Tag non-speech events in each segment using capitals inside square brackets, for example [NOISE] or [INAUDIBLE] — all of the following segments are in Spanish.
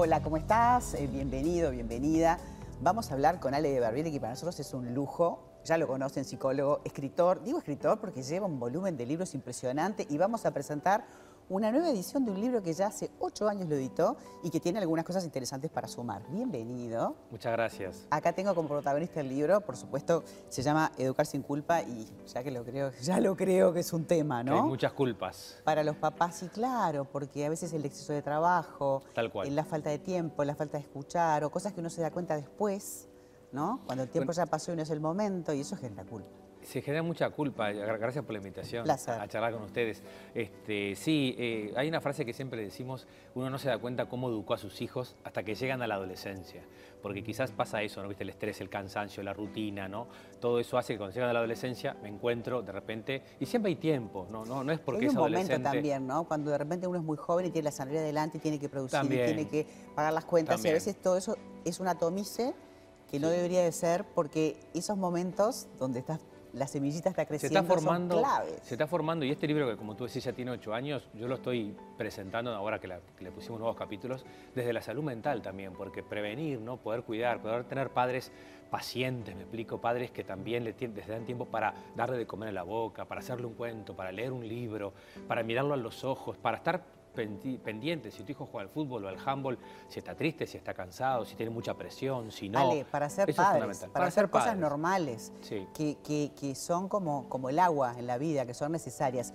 Hola, ¿cómo estás? Eh, bienvenido, bienvenida. Vamos a hablar con Ale de Barbieri, que para nosotros es un lujo. Ya lo conocen, psicólogo, escritor. Digo escritor porque lleva un volumen de libros impresionante y vamos a presentar una nueva edición de un libro que ya hace ocho años lo editó y que tiene algunas cosas interesantes para sumar. Bienvenido. Muchas gracias. Acá tengo como protagonista el libro, por supuesto, se llama Educar sin culpa y ya que lo creo, ya lo creo que es un tema, ¿no? hay muchas culpas. Para los papás, sí, claro, porque a veces el exceso de trabajo, Tal cual. la falta de tiempo, la falta de escuchar o cosas que uno se da cuenta después, ¿no? Cuando el tiempo ya pasó y no es el momento y eso genera culpa. Se genera mucha culpa. Gracias por la invitación Placer. a charlar con ustedes. Este, sí, eh, hay una frase que siempre decimos, uno no se da cuenta cómo educó a sus hijos hasta que llegan a la adolescencia. Porque quizás pasa eso, ¿no? ¿Viste? El estrés, el cansancio, la rutina, ¿no? Todo eso hace que cuando llegan a la adolescencia me encuentro de repente, y siempre hay tiempo, no, no, no es porque hay es un adolescente. momento también, ¿no? Cuando de repente uno es muy joven y tiene la salida adelante y tiene que producir, y tiene que pagar las cuentas y a veces todo eso es un atomice que no debería de ser porque esos momentos donde estás, la semillita está se creciendo está formando, son claves. se está formando y este libro que como tú decís ya tiene ocho años, yo lo estoy presentando ahora que, la- que le pusimos nuevos capítulos desde la salud mental también, porque prevenir, no, poder cuidar, poder tener padres pacientes, me explico, padres que también le tien- les dan tiempo para darle de comer en la boca, para hacerle un cuento, para leer un libro, para mirarlo a los ojos, para estar pendi- pendiente si tu hijo juega al fútbol o al handball, si está triste, si está cansado, si tiene mucha presión, si no. Ale, para ser Eso padres, para, hacer cosas padres. normales, Sí. que, que- que son como, como el agua en la vida, que son necesarias.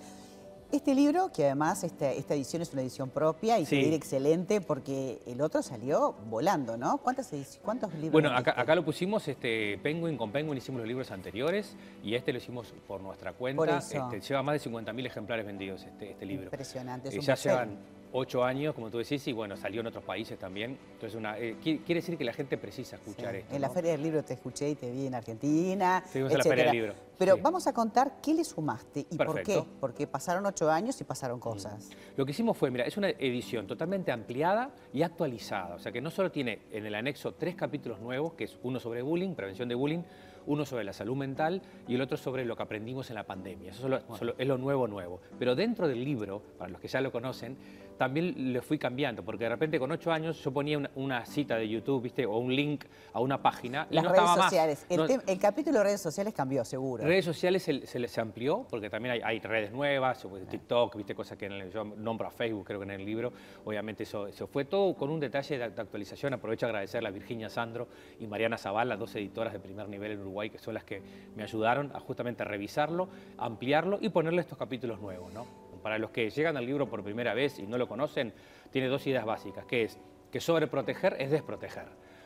Este libro, que además esta, esta edición es una edición propia y Sí. que excelente porque el otro salió volando, ¿no? ¿Cuántas ¿Cuántos libros? Bueno, acá, acá lo pusimos, este, Penguin, con Penguin hicimos los libros anteriores y este lo hicimos por nuestra cuenta. Por. Este, lleva más de 50.000 ejemplares vendidos este, este libro. Impresionante, es Eh, un ya llevan ocho años, como tú decís, y bueno, salió en otros países también. Entonces, una, eh, qui- quiere decir que la gente precisa escuchar Sí. esto. En la ¿no? Feria del Libro te escuché y te vi en Argentina. Estuvimos en la Feria del Libro, Pero sí. vamos a contar qué le sumaste y por Perfecto. Mm. qué. Porque pasaron ocho años y pasaron cosas. Lo que hicimos fue, mira, es una edición totalmente ampliada y actualizada. O sea que no solo tiene en el anexo tres capítulos nuevos, que es uno sobre bullying, prevención de bullying, uno sobre la salud mental y el otro sobre lo que aprendimos en la pandemia. Eso solo- es lo nuevo, nuevo. Pero dentro del libro, para los que ya lo conocen, también le fui cambiando, porque de repente con ocho años yo ponía una, una cita de YouTube, ¿viste? O un link a una página y Las no redes estaba más. sociales. El, No- tem- el capítulo de redes sociales cambió, seguro. Redes sociales se, se les amplió, porque también hay, hay redes nuevas, pues, TikTok, viste cosas que en el- yo nombro a Facebook, creo que en el libro, obviamente eso, eso fue todo con un detalle de, de actualización. Aprovecho a agradecerle a Virginia Sandro y Mariana Zavala, dos editoras de primer nivel en Uruguay, que son las que me ayudaron a justamente a revisarlo, ampliarlo y ponerle estos capítulos nuevos. ¿no? Para los que llegan al libro por primera vez y no lo conocen, tiene dos ideas básicas, que es que sobreproteger es desproteger.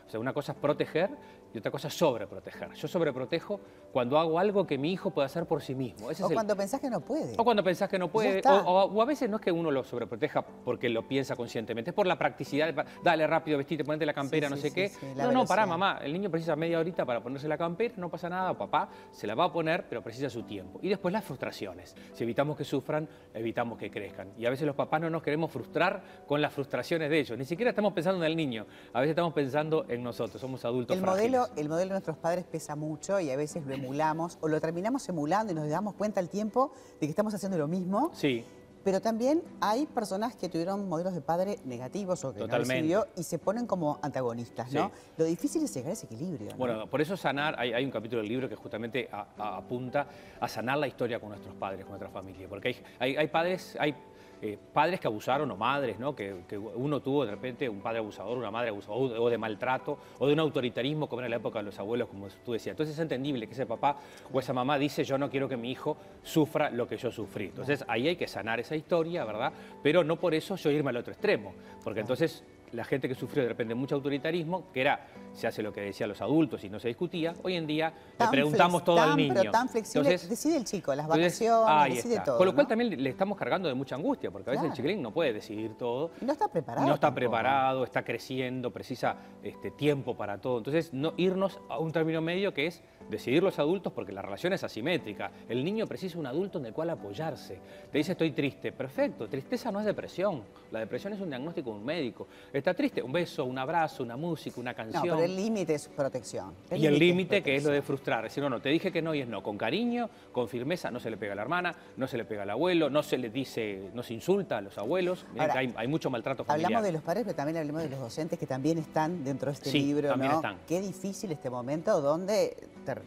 O sea, una cosa es proteger y otra cosa es sobreproteger. Yo sobreprotejo cuando hago algo que mi hijo puede hacer por sí mismo. Ese O es el- cuando pensás que no puede. o cuando pensás que no puede, o, o- o a veces no es que uno lo sobreproteja porque lo piensa conscientemente, es por la practicidad, de dale rápido, vestite, ponete la campera, Sí, no sí, sé sí, qué. no, no, pará, mamá, el niño precisa media horita para ponerse la campera, no pasa nada, o papá se la va a poner, pero precisa su tiempo. Y después las frustraciones. Si evitamos que sufran, evitamos que crezcan. Y a veces los papás no nos queremos frustrar con las frustraciones de ellos. Ni siquiera estamos pensando en el niño, a veces estamos pensando en nosotros, somos adultos El modelo, el modelo de nuestros padres pesa mucho y a veces lo emulamos o lo terminamos emulando y nos damos cuenta al tiempo de que estamos haciendo lo mismo. Sí. Pero también hay personas que tuvieron modelos de padre negativos o que Totalmente. no recibió y se ponen como antagonistas, ¿no? Sí. Lo difícil es llegar a ese equilibrio. ¿no? Bueno, por eso sanar, hay, hay un capítulo del libro que justamente a- a- apunta a sanar la historia con nuestros padres, con nuestra familia. Porque hay, hay- hay padres, hay eh, padres que abusaron o madres, ¿no? Que, que uno tuvo de repente un padre abusador, una madre abusadora, o de maltrato, o de un autoritarismo como era la época de los abuelos, como tú decías. Entonces es entendible que ese papá o esa mamá dice yo no quiero que mi hijo sufra lo que yo sufrí. Entonces ahí hay que sanar esa historia, ¿verdad? Pero no por eso yo irme al otro extremo, porque entonces la gente que sufrió de repente mucho autoritarismo, que era, se hace lo que decían los adultos y no se discutía, hoy en día le preguntamos todo al tan, niño. Pero tan flexible, Entonces, decide el chico, las vacaciones, decide está. todo. Con lo cual ¿no? también le estamos cargando de mucha angustia, porque a veces Claro. el chiquilín no puede decidir todo. Y no está preparado. No está tampoco. preparado, está creciendo, precisa este, tiempo para todo. Entonces, no irnos a un término medio que es decidir los adultos, porque la relación es asimétrica. El niño precisa un adulto en el cual apoyarse. Te dice estoy triste. Perfecto, tristeza no es depresión. La depresión es un diagnóstico de un médico. Está triste, un beso, un abrazo, una música, una canción. No, pero el límite es protección. y el límite que es lo de frustrar, decir, no, no, te dije que no y es no, con cariño, con firmeza, no se le pega a la hermana, no se le pega al abuelo, no se le dice, no se insulta a los abuelos, hay, mucho maltrato familiar. Hablamos de los padres, pero también hablamos de los docentes que también están dentro de este libro, también ¿no? Están. Qué difícil este momento donde,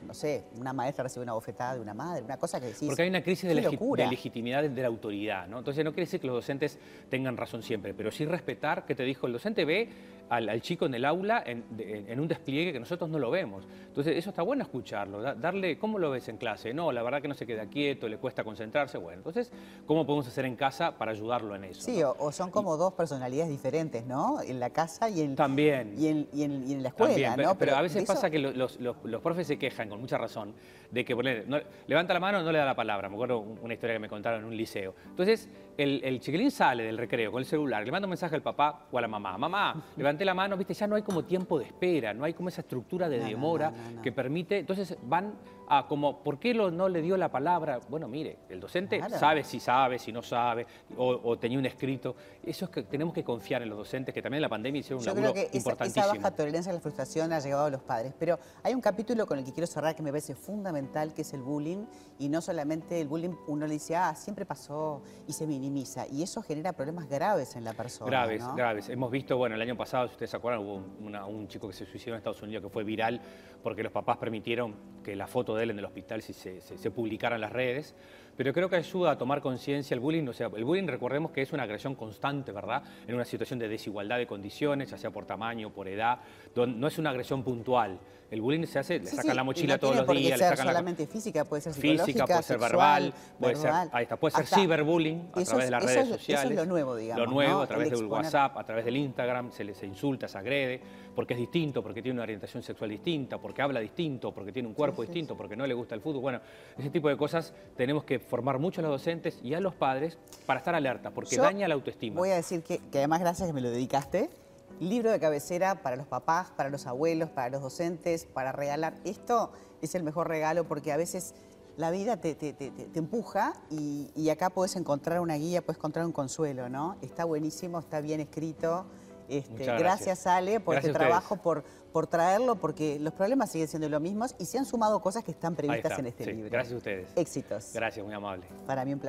no sé, una maestra recibe una bofetada de una madre, una cosa que decís, Porque hay una crisis de, de, legitimidad de la autoridad, ¿no? Entonces no quiere decir que los docentes tengan razón siempre, pero sí respetar que te dijo el docente ve al, chico en el aula en, un despliegue que nosotros no lo vemos. Entonces, eso está bueno escucharlo, darle, ¿cómo lo ves en clase? No, la verdad que no se queda quieto, le cuesta concentrarse. Bueno, entonces, ¿cómo podemos hacer en casa para ayudarlo en eso? Sí, o, son como dos personalidades diferentes, ¿no? En la casa y en, también. Y en, la escuela, ¿no? Pero, a veces pasa que los, profes se quejan, con mucha razón, de que levanta la mano no le da la palabra. Me acuerdo una historia que me contaron en un liceo. Entonces, el, el chiquilín sale del recreo con el celular, le manda un mensaje al papá o a la mamá. Mamá, [LAUGHS] levanté la mano, viste, ya no hay como tiempo de espera, no hay como esa estructura de demora que permite. Entonces van a como, ¿por qué no le dio la palabra? Bueno, mire, el docente sabe si sabe, si no sabe, o, tenía un escrito. Eso es que tenemos que confiar en los docentes, que también en la pandemia hicieron un Yo creo que esa, baja tolerancia a la frustración ha llegado a los padres. Pero hay un capítulo con el que quiero cerrar que me parece fundamental, que es el bullying. Y no solamente el bullying, uno le dice, ah, siempre pasó y se minimiza. Y eso genera problemas graves en la persona. Graves, graves. Hemos visto, bueno, el año pasado, si ustedes se acuerdan, hubo un chico que se suicidó en Estados Unidos que fue viral porque los papás permitieron que la foto de él en el hospital se, se, se publicara en las redes pero creo que ayuda a tomar conciencia el bullying. O sea, el bullying, recordemos que es una agresión constante, ¿verdad? En una situación de desigualdad de condiciones, ya sea por tamaño, por edad, no es una agresión puntual. El bullying se hace, le sacan la mochila todos los días, le sacan solamente física, puede ser psicológica, física, puede ser verbal, puede ser, ahí está, puede ser ciberbullying a través de las redes sociales. Eso es lo nuevo, digamos. Lo nuevo, a través del WhatsApp, a través del Instagram, se les insulta, se agrede, porque es distinto, porque tiene una orientación sexual distinta, porque habla distinto, porque tiene un cuerpo distinto, porque no le gusta el fútbol. Bueno, ese tipo de cosas tenemos que formar mucho a los docentes y a los padres para estar alerta, porque daña la autoestima. Voy a decir que, que además, gracias que me lo dedicaste, libro de cabecera para los papás, para los abuelos, para los docentes, para regalar. Esto es el mejor regalo porque a veces la vida te, empuja y, acá puedes encontrar una guía, puedes encontrar un consuelo, ¿no? Está buenísimo, está bien escrito. Este, gracias. Ale por este trabajo, por, por traerlo, porque los problemas siguen siendo los mismos y se han sumado cosas que están previstas en este libro. Gracias a ustedes. Éxitos. Gracias, muy amable. Para mí un placer.